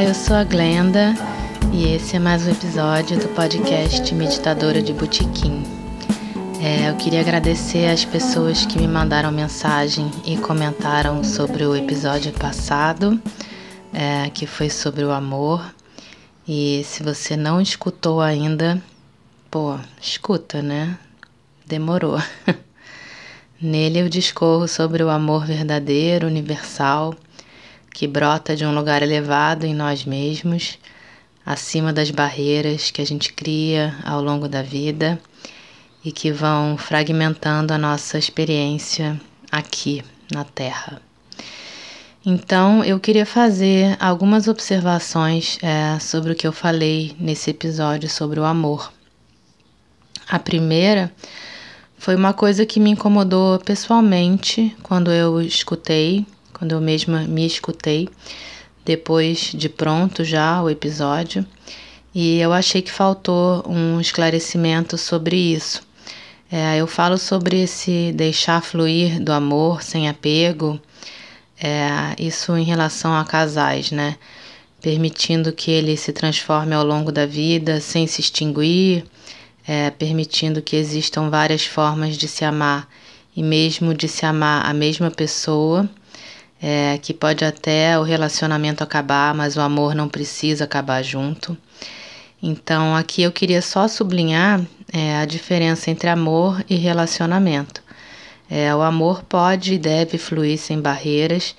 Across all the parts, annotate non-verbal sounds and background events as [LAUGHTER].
Olá, eu sou a Glenda e esse é mais um episódio do podcast Meditadora de Botequim. É, eu queria agradecer às pessoas que me mandaram mensagem e comentaram sobre o episódio passado, é, que foi sobre o amor. E se você não escutou ainda, pô, escuta, né? Demorou. [LAUGHS] Nele eu discorro sobre o amor verdadeiro, universal, que brota de um lugar elevado em nós mesmos, acima das barreiras que a gente cria ao longo da vida e que vão fragmentando a nossa experiência aqui na Terra. Então, eu queria fazer algumas observações é, sobre o que eu falei nesse episódio sobre o amor. A primeira foi uma coisa que me incomodou pessoalmente quando eu escutei, quando eu mesma me escutei, depois de pronto já o episódio, e eu achei que faltou um esclarecimento sobre isso. É, eu falo sobre esse deixar fluir do amor sem apego, é, isso em relação a casais, né? Permitindo que ele se transforme ao longo da vida sem se extinguir, é, permitindo que existam várias formas de se amar e mesmo de se amar a mesma pessoa, é, que pode até o relacionamento acabar, mas o amor não precisa acabar junto. Então, aqui eu queria só sublinhar é, a diferença entre amor e relacionamento. É, o amor pode e deve fluir sem barreiras,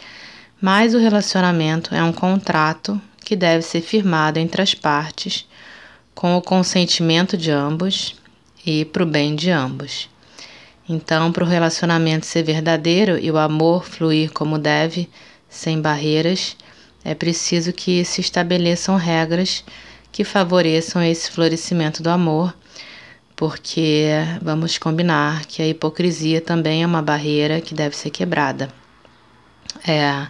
mas o relacionamento é um contrato que deve ser firmado entre as partes, com o consentimento de ambos e para o bem de ambos. Então, para o relacionamento ser verdadeiro e o amor fluir como deve, sem barreiras, é preciso que se estabeleçam regras que favoreçam esse florescimento do amor, porque vamos combinar que a hipocrisia também é uma barreira que deve ser quebrada. É,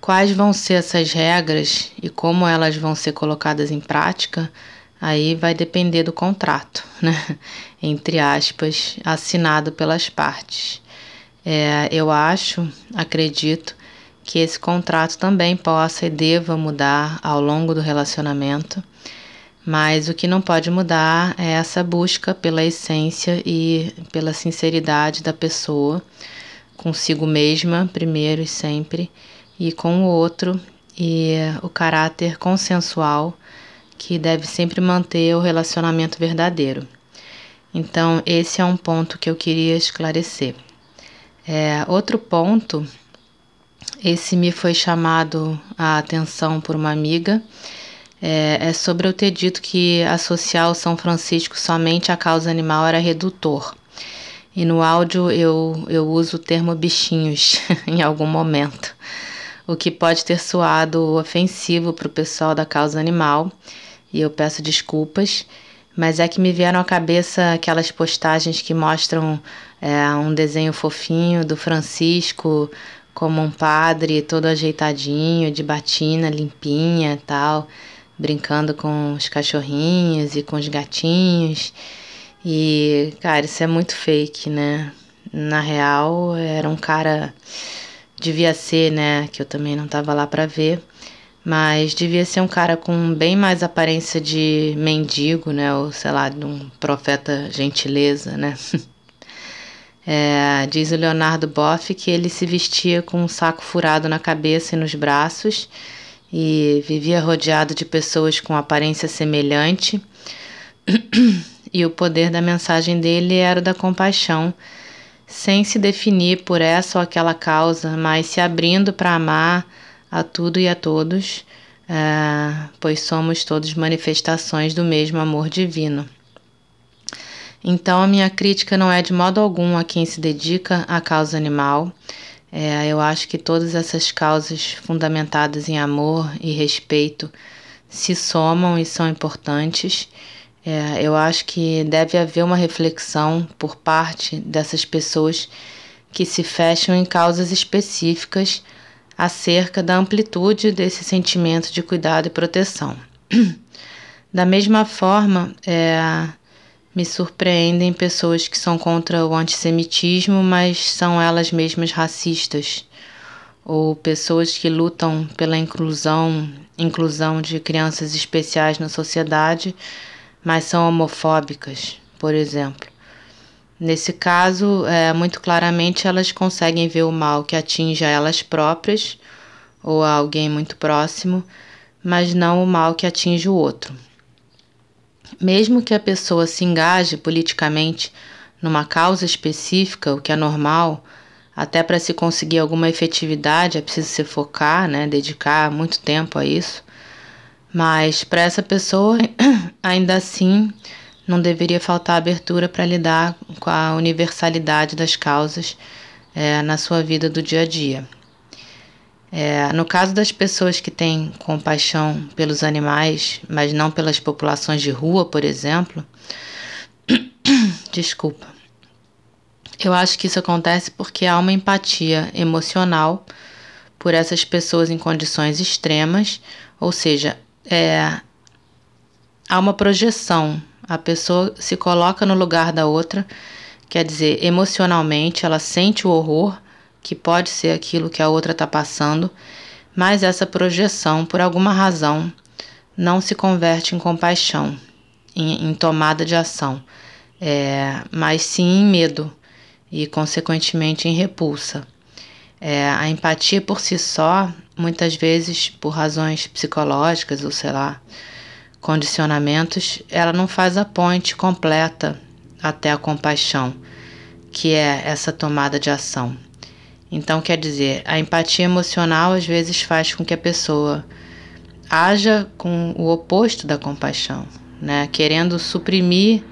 quais vão ser essas regras e como elas vão ser colocadas em prática? Aí vai depender do contrato, [LAUGHS] né? Entre aspas, assinado pelas partes. É, eu acho, acredito, que esse contrato também possa e deva mudar ao longo do relacionamento, mas o que não pode mudar é essa busca pela essência e pela sinceridade da pessoa, consigo mesma, primeiro e sempre, e com o outro, e o caráter consensual que deve sempre manter o relacionamento verdadeiro. Então, esse é um ponto que eu queria esclarecer. É, outro ponto, esse me foi chamado a atenção por uma amiga, é, é sobre eu ter dito que associar o São Francisco somente à causa animal era redutor. E no áudio eu, eu uso o termo bichinhos [LAUGHS] em algum momento, o que pode ter soado ofensivo para o pessoal da causa animal e eu peço desculpas, mas é que me vieram à cabeça aquelas postagens que mostram é, um desenho fofinho do Francisco como um padre todo ajeitadinho, de batina limpinha tal, brincando com os cachorrinhos e com os gatinhos. E, cara, isso é muito fake, né? Na real, era um cara. Devia ser, né? Que eu também não tava lá para ver mas devia ser um cara com bem mais aparência de mendigo, né? Ou sei lá, de um profeta gentileza, né? [LAUGHS] É, diz o Leonardo Boff que ele se vestia com um saco furado na cabeça e nos braços e vivia rodeado de pessoas com aparência semelhante. [CLEARS THROAT] e o poder da mensagem dele era o da compaixão, sem se definir por essa ou aquela causa, mas se abrindo para amar a tudo e a todos, é, pois somos todos manifestações do mesmo amor divino. Então, a minha crítica não é de modo algum a quem se dedica à causa animal. É, eu acho que todas essas causas fundamentadas em amor e respeito se somam e são importantes. É, eu acho que deve haver uma reflexão por parte dessas pessoas que se fecham em causas específicas acerca da amplitude desse sentimento de cuidado e proteção. [CLEARS THROAT] Da mesma forma, é, me surpreendem pessoas que são contra o antissemitismo, mas são elas mesmas racistas, ou pessoas que lutam pela inclusão, inclusão de crianças especiais na sociedade, mas são homofóbicas, por exemplo. Nesse caso, é, muito claramente elas conseguem ver o mal que atinge a elas próprias ou a alguém muito próximo, mas não o mal que atinge o outro. Mesmo que a pessoa se engaje politicamente numa causa específica, o que é normal, até para se conseguir alguma efetividade é preciso se focar, né, dedicar muito tempo a isso. Mas para essa pessoa, [CLEARS THROAT] ainda assim, não deveria faltar abertura para lidar com a universalidade das causas é, na sua vida do dia a dia. É, no caso das pessoas que têm compaixão pelos animais, mas não pelas populações de rua, por exemplo, [CLEARS THROAT] desculpa. Eu acho que isso acontece porque há uma empatia emocional por essas pessoas em condições extremas, ou seja, é, há uma projeção. A pessoa se coloca no lugar da outra, quer dizer, emocionalmente, ela sente o horror que pode ser aquilo que a outra está passando, mas essa projeção, por alguma razão, não se converte em compaixão, em, em tomada de ação, é, mas sim em medo e, consequentemente, em repulsa. É, a empatia por si só, muitas vezes por razões psicológicas ou sei lá, condicionamentos, ela não faz a ponte completa até a compaixão, que é essa tomada de ação. Então, quer dizer, a empatia emocional às vezes faz com que a pessoa haja com o oposto da compaixão, né? Querendo suprimir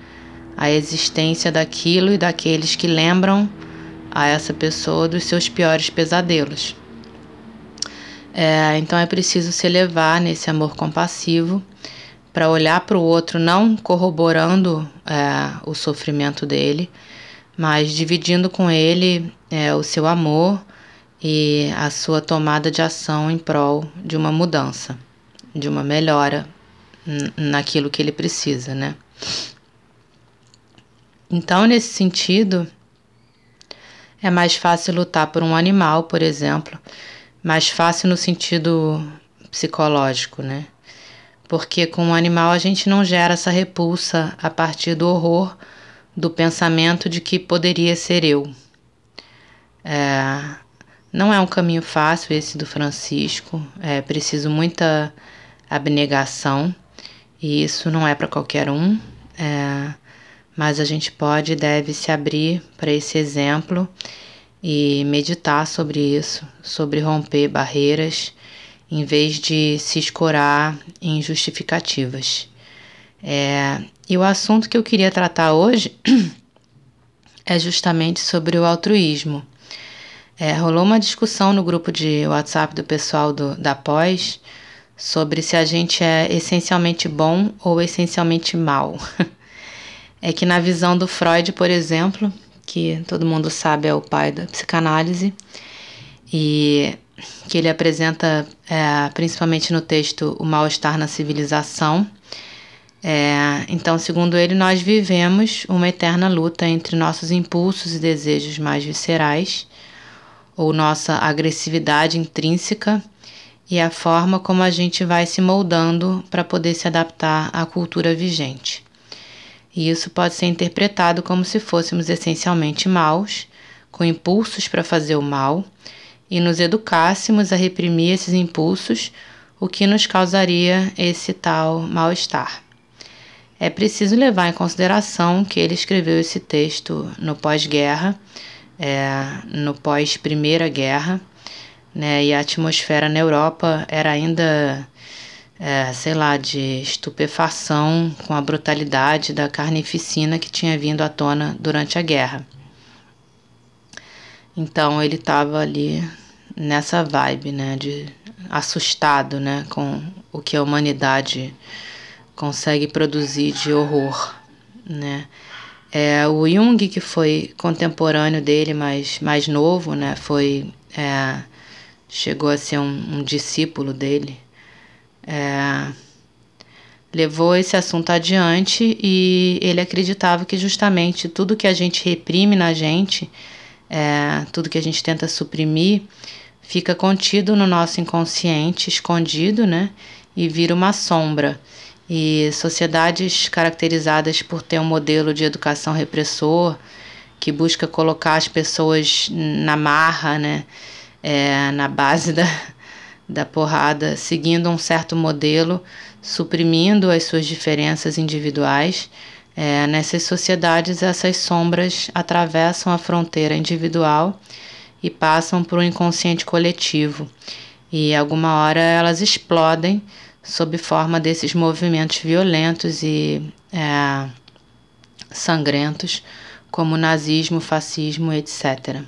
a existência daquilo e daqueles que lembram a essa pessoa dos seus piores pesadelos. É, então é preciso se elevar nesse amor compassivo para olhar para o outro, não corroborando é, o sofrimento dele, mas dividindo com ele é, o seu amor e a sua tomada de ação em prol de uma mudança, de uma melhora naquilo que ele precisa, né? Então, nesse sentido, é mais fácil lutar por um animal, por exemplo, mais fácil no sentido psicológico, né? Porque com um animal a gente não gera essa repulsa a partir do horror do pensamento de que poderia ser eu. É, não é um caminho fácil esse do Francisco, é preciso muita abnegação e isso não é para qualquer um, é, mas a gente pode e deve se abrir para esse exemplo e meditar sobre isso, sobre romper barreiras, em vez de se escorar em justificativas. É, e o assunto que eu queria tratar hoje [CLEARS THROAT] é justamente sobre o altruísmo. É, rolou uma discussão no grupo de WhatsApp do pessoal do, da pós sobre se a gente é essencialmente bom ou essencialmente mal. [LAUGHS] é que na visão do Freud, por exemplo, que todo mundo sabe é o pai da psicanálise, e que ele apresenta é, principalmente no texto O Mal-Estar na Civilização, é, então, segundo ele, nós vivemos uma eterna luta entre nossos impulsos e desejos mais viscerais, ou nossa agressividade intrínseca, e a forma como a gente vai se moldando para poder se adaptar à cultura vigente. E isso pode ser interpretado como se fôssemos essencialmente maus, com impulsos para fazer o mal, e nos educássemos a reprimir esses impulsos, o que nos causaria esse tal mal-estar. É preciso levar em consideração que ele escreveu esse texto no pós-guerra, é, no pós-Primeira Guerra, né, e a atmosfera na Europa era ainda, é, sei lá, de estupefação com a brutalidade da carnificina que tinha vindo à tona durante a guerra. Então ele estava ali nessa vibe, né, de assustado, né, com o que a humanidade consegue produzir de horror, né? É, o Jung, que foi contemporâneo dele, mas mais novo, né, foi é, chegou a ser um, um discípulo dele, é, levou esse assunto adiante e ele acreditava que justamente tudo que a gente reprime na gente, é, tudo que a gente tenta suprimir, fica contido no nosso inconsciente, escondido, né? E vira uma sombra. E sociedades caracterizadas por ter um modelo de educação repressor, que busca colocar as pessoas na marra, né? É, na base [LAUGHS] da, da porrada, seguindo um certo modelo, suprimindo as suas diferenças individuais. É, nessas sociedades, essas sombras atravessam a fronteira individual e passam para o inconsciente coletivo. E alguma hora elas explodem sob forma desses movimentos violentos e é, sangrentos, como nazismo, fascismo, etc.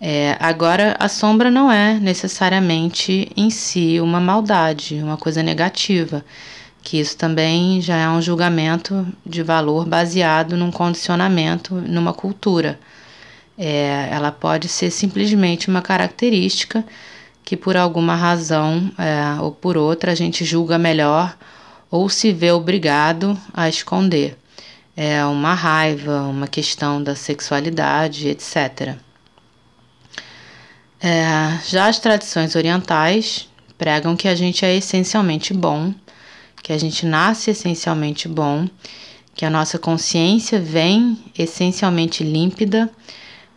É, agora, a sombra não é necessariamente em si uma maldade, uma coisa negativa, que isso também já é um julgamento de valor baseado num condicionamento, numa cultura. É, ela pode ser simplesmente uma característica que, por alguma razão é, ou por outra, a gente julga melhor ou se vê obrigado a esconder. É uma raiva, uma questão da sexualidade, etc. É, já as tradições orientais pregam que a gente é essencialmente bom, que a gente nasce essencialmente bom, que a nossa consciência vem essencialmente límpida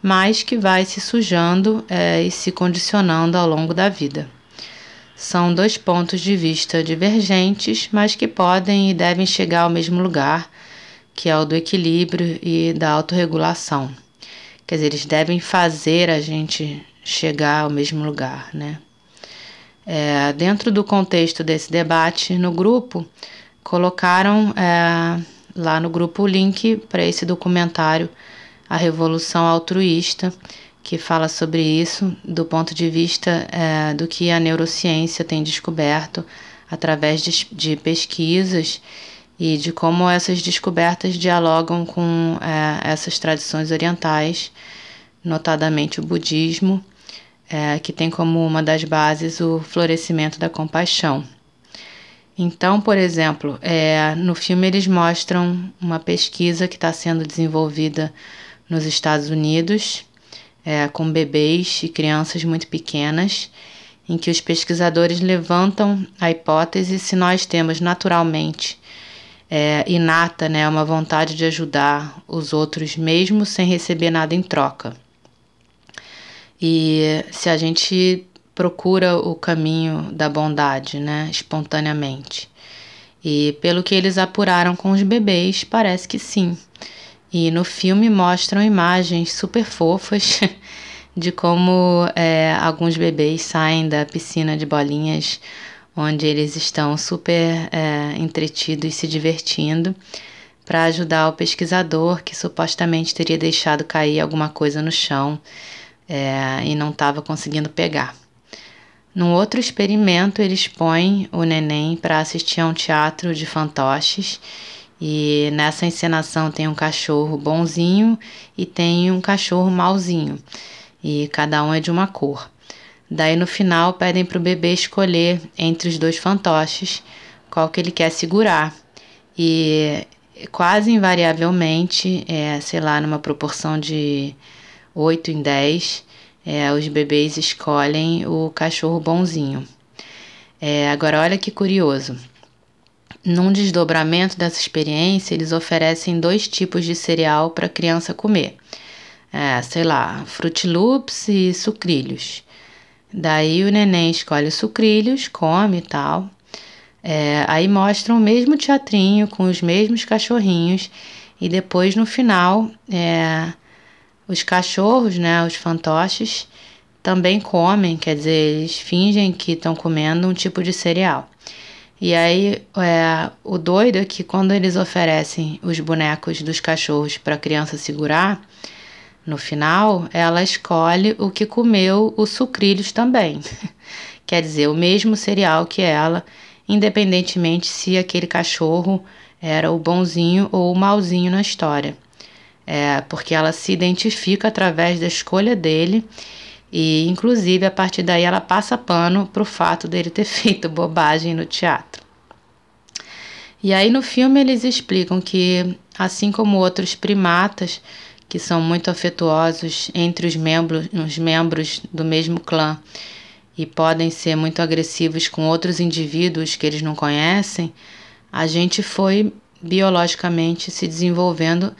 mas que vai se sujando é, e se condicionando ao longo da vida. São dois pontos de vista divergentes, mas que podem e devem chegar ao mesmo lugar, que é o do equilíbrio e da autorregulação. Quer dizer, eles devem fazer a gente chegar ao mesmo lugar, né? É, dentro do contexto desse debate no grupo, colocaram é, lá no grupo o link para esse documentário a Revolução Altruísta, que fala sobre isso do ponto de vista é, do que a neurociência tem descoberto através de, de, pesquisas e de como essas descobertas dialogam com é, essas tradições orientais, notadamente o budismo, é, que tem como uma das bases o florescimento da compaixão. Então, por exemplo, é, no filme eles mostram uma pesquisa que está sendo desenvolvida nos Estados Unidos, é, com bebês e crianças muito pequenas, em que os pesquisadores levantam a hipótese se nós temos naturalmente é, inata né, uma vontade de ajudar os outros mesmo sem receber nada em troca. E se a gente procura o caminho da bondade, né, espontaneamente. E pelo que eles apuraram com os bebês, parece que sim. E no filme mostram imagens super fofas [LAUGHS] de como é, alguns bebês saem da piscina de bolinhas, onde eles estão super é, entretidos e se divertindo, para ajudar o pesquisador que supostamente teria deixado cair alguma coisa no chão é, e não estava conseguindo pegar. Num outro experimento, eles põem o neném para assistir a um teatro de fantoches e nessa encenação tem um cachorro bonzinho e tem um cachorro malzinho. E cada um é de uma cor. Daí no final pedem para o bebê escolher entre os dois fantoches qual que ele quer segurar. E quase invariavelmente, é, sei lá, numa proporção de 8 em 10, é, os bebês escolhem o cachorro bonzinho. É, agora, olha que curioso. Num desdobramento dessa experiência, eles oferecem dois tipos de cereal para a criança comer. É, sei lá, frutiloops e sucrilhos. Daí o neném escolhe os sucrilhos, come e tal. É, aí mostram o mesmo teatrinho com os mesmos cachorrinhos e depois no final é, os cachorros, né, os fantoches, também comem, quer dizer, eles fingem que estão comendo um tipo de cereal. E aí, é, o doido é que quando eles oferecem os bonecos dos cachorros para a criança segurar, no final, ela escolhe o que comeu os sucrilhos também. [LAUGHS] Quer dizer, o mesmo cereal que ela, independentemente se aquele cachorro era o bonzinho ou o malzinho na história. É, porque ela se identifica através da escolha dele e, inclusive, a partir daí ela passa pano para o fato dele ter [LAUGHS] feito bobagem no teatro. E aí no filme eles explicam que, assim como outros primatas que são muito afetuosos entre os membros, os membros do mesmo clã e podem ser muito agressivos com outros indivíduos que eles não conhecem, a gente foi biologicamente se desenvolvendo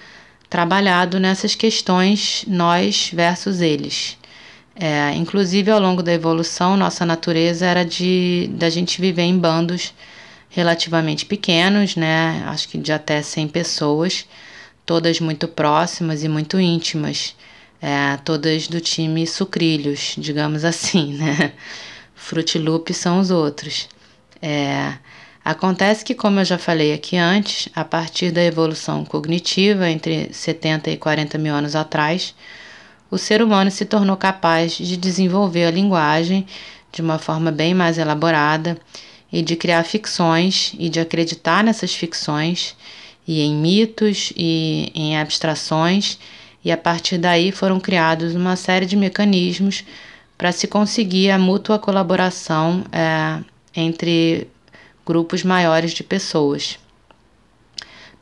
trabalhado nessas questões nós versus eles. É, inclusive ao longo da evolução, nossa natureza era de da gente viver em bandos relativamente pequenos, né? Acho que de até 100 pessoas, todas muito próximas e muito íntimas, é, todas do time sucrilhos, digamos [LAUGHS] assim, né? Frutiloops são os outros. É, acontece que, como eu já falei aqui antes, a partir da evolução cognitiva entre 70 e 40 mil anos atrás, o ser humano se tornou capaz de desenvolver a linguagem de uma forma bem mais elaborada e de criar ficções e de acreditar nessas ficções e em mitos e em abstrações, e a partir daí foram criados uma série de mecanismos para se conseguir a mútua colaboração é, entre grupos maiores de pessoas.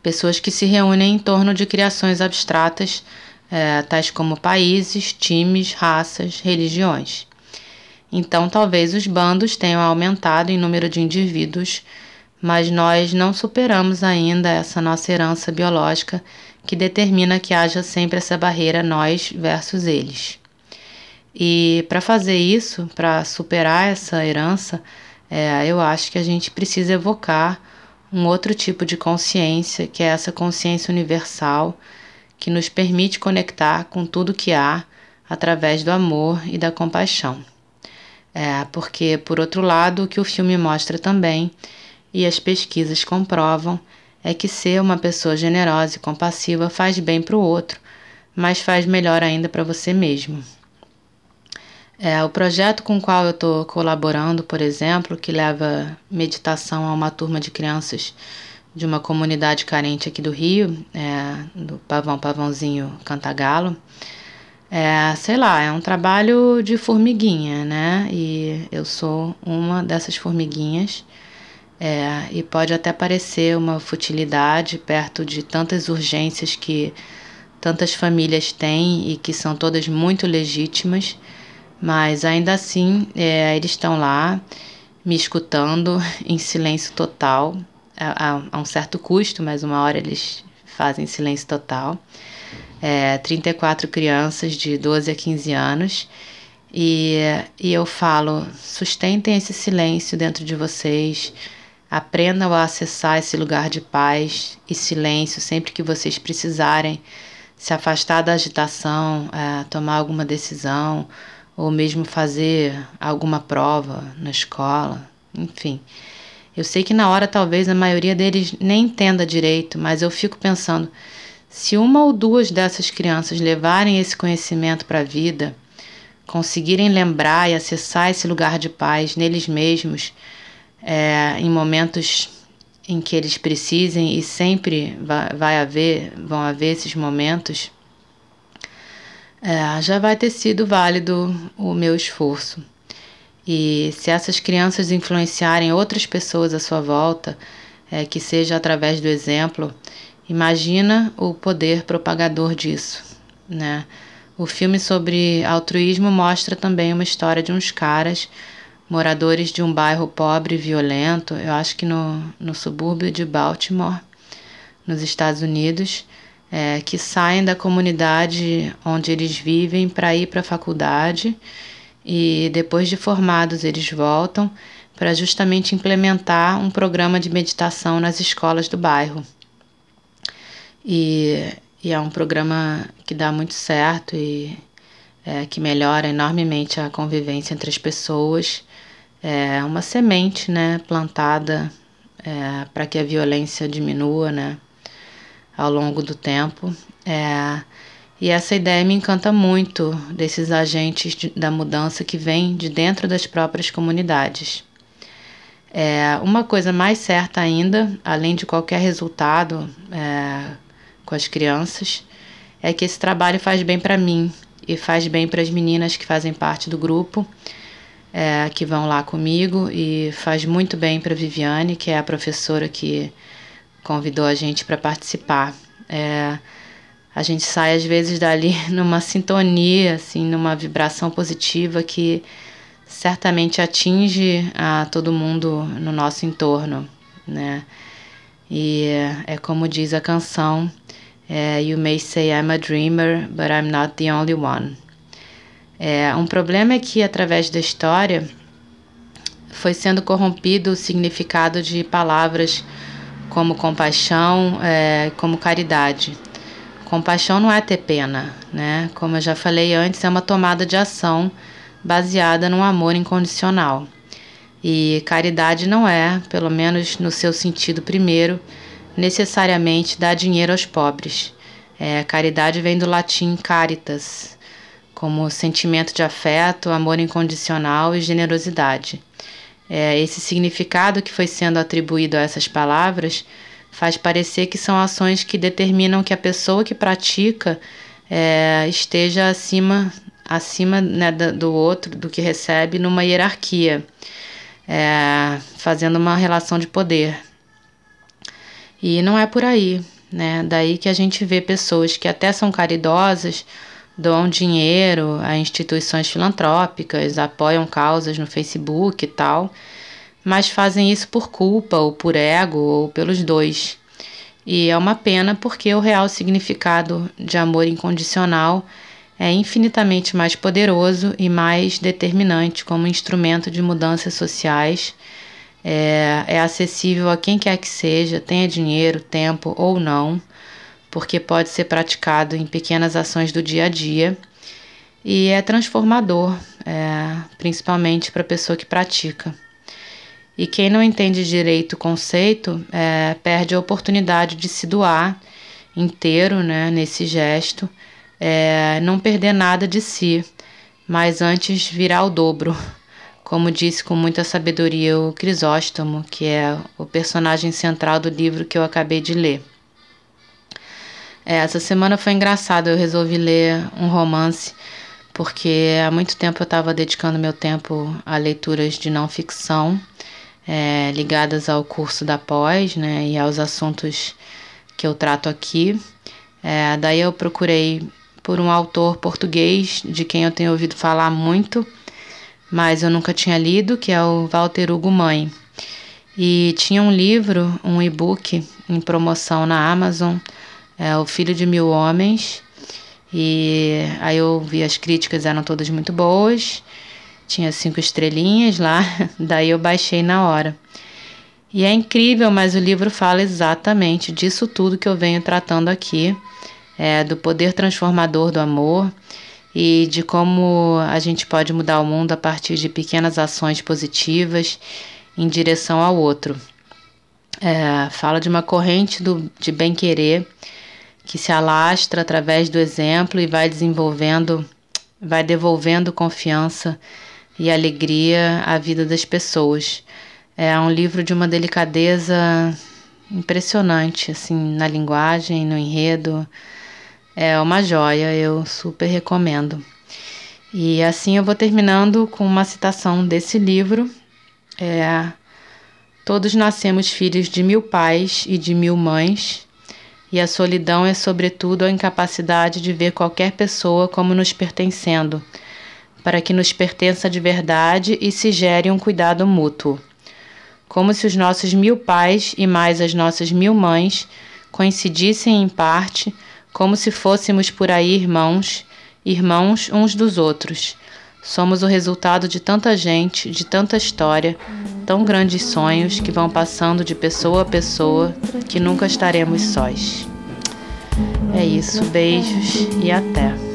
Pessoas que se reúnem em torno de criações abstratas, é, tais como países, times, raças, religiões. Então, talvez os bandos tenham aumentado em número de indivíduos, mas nós não superamos ainda essa nossa herança biológica que determina que haja sempre essa barreira nós versus eles. E para fazer isso, para superar essa herança, é, eu acho que a gente precisa evocar um outro tipo de consciência, que é essa consciência universal, que nos permite conectar com tudo que há através do amor e da compaixão. É, porque, por outro lado, o que o filme mostra também, e as pesquisas comprovam, é que ser uma pessoa generosa e compassiva faz bem para o outro, mas faz melhor ainda para você mesmo. É, o projeto com o qual eu estou colaborando, por exemplo, que leva meditação a uma turma de crianças de uma comunidade carente aqui do Rio, é, do Pavão Pavãozinho Cantagalo, é, sei lá, é um trabalho de formiguinha, né? E eu sou uma dessas formiguinhas. É, e pode até parecer uma futilidade perto de tantas urgências que tantas famílias têm e que são todas muito legítimas, mas ainda assim é, eles estão lá me escutando [LAUGHS] em silêncio total, a, a, um certo custo, mas uma hora eles fazem silêncio total. É, 34 crianças de 12 a 15 anos. E, e eu falo: sustentem esse silêncio dentro de vocês, aprendam a acessar esse lugar de paz e silêncio sempre que vocês precisarem. Se afastar da agitação, é, tomar alguma decisão ou mesmo fazer alguma prova na escola, enfim. Eu sei que na hora talvez a maioria deles nem entenda direito, mas eu fico pensando se uma ou duas dessas crianças levarem esse conhecimento para a vida, conseguirem lembrar e acessar esse lugar de paz neles mesmos, é, em momentos em que eles precisem e sempre vai, vai haver, vão haver esses momentos, é, já vai ter sido válido o meu esforço. E se essas crianças influenciarem outras pessoas à sua volta, é, que seja através do exemplo, Imagina o poder propagador disso, né? O filme sobre altruísmo mostra também uma história de uns caras, moradores de um bairro pobre e violento, eu acho que no, no subúrbio de Baltimore, nos Estados Unidos, é, que saem da comunidade onde eles vivem para ir para a faculdade e depois de formados eles voltam para justamente implementar um programa de meditação nas escolas do bairro. E, e é um programa que dá muito certo e é, que melhora enormemente a convivência entre as pessoas. É uma semente né, plantada é, para que a violência diminua né, ao longo do tempo. É, E essa ideia me encanta muito desses agentes de, da mudança que vêm de dentro das próprias comunidades. É, uma coisa mais certa ainda, além de qualquer resultado é, com as crianças, é que esse trabalho faz bem para mim e faz bem para as meninas que fazem parte do grupo, é, que vão lá comigo, e faz muito bem para Viviane, que é a professora que convidou a gente para participar. É, a gente sai às vezes dali [LAUGHS] numa sintonia, assim, numa vibração positiva que certamente atinge a todo mundo no nosso entorno, né? E é como diz a canção, é, You may say I'm a dreamer, but I'm not the only one. É, um problema é que através da história foi sendo corrompido o significado de palavras como compaixão, é, como caridade. Compaixão não é ter pena, né? Como eu já falei antes, é uma tomada de ação baseada no amor incondicional. E caridade não é, pelo menos no seu sentido primeiro, necessariamente dar dinheiro aos pobres. É, caridade vem do latim caritas, como sentimento de afeto, amor incondicional e generosidade. É, esse significado que foi sendo atribuído a essas palavras faz parecer que são ações que determinam que a pessoa que pratica é, esteja acima, acima né, do outro, do que recebe, numa hierarquia, é, fazendo uma relação de poder. E não é por aí, né? Daí que a gente vê pessoas que até são caridosas, doam dinheiro a instituições filantrópicas, apoiam causas no Facebook e tal, mas fazem isso por culpa, ou por ego, ou pelos dois. E é uma pena porque o real significado de amor incondicional é infinitamente mais poderoso e mais determinante como instrumento de mudanças sociais. É, é acessível a quem quer que seja, tenha dinheiro, tempo ou não, porque pode ser praticado em pequenas ações do dia a dia e é transformador, é, principalmente para a pessoa que pratica. E quem não entende direito o conceito é, perde a oportunidade de se doar inteiro né, nesse gesto, é, não perder nada de si, mas antes virar o dobro. Como disse com muita sabedoria o Crisóstomo, que é o personagem central do livro que eu acabei de ler. É, essa semana foi engraçado, eu resolvi ler um romance, porque há muito tempo eu estava dedicando meu tempo a leituras de não ficção é, ligadas ao curso da pós, né, e aos assuntos que eu trato aqui. É, daí eu procurei por um autor português de quem eu tenho ouvido falar muito, mas eu nunca tinha lido, que é o Walter Hugo Mãe. E tinha um livro, um e-book em promoção na Amazon, é O Filho de Mil Homens. E aí eu vi as críticas, eram todas muito boas tinha cinco estrelinhas lá, [LAUGHS] daí eu baixei na hora. E é incrível, mas o livro fala exatamente disso tudo que eu venho tratando aqui, é, do poder transformador do amor e de como a gente pode mudar o mundo a partir de pequenas ações positivas em direção ao outro. É, fala de uma corrente do, de bem-querer que se alastra através do exemplo e vai desenvolvendo, vai devolvendo confiança e alegria à vida das pessoas. É um livro de uma delicadeza impressionante, assim, na linguagem, no enredo. É uma joia, eu super recomendo. E assim eu vou terminando com uma citação desse livro. É, Todos nascemos filhos de mil pais e de mil mães, e a solidão é, sobretudo, a incapacidade de ver qualquer pessoa como nos pertencendo para que nos pertença de verdade e se gere um cuidado mútuo. Como se os nossos mil pais e mais as nossas mil mães coincidissem em parte, como se fôssemos por aí irmãos, irmãos uns dos outros. Somos o resultado de tanta gente, de tanta história, tão grandes sonhos que vão passando de pessoa a pessoa, que nunca estaremos sós. É isso, beijos e até.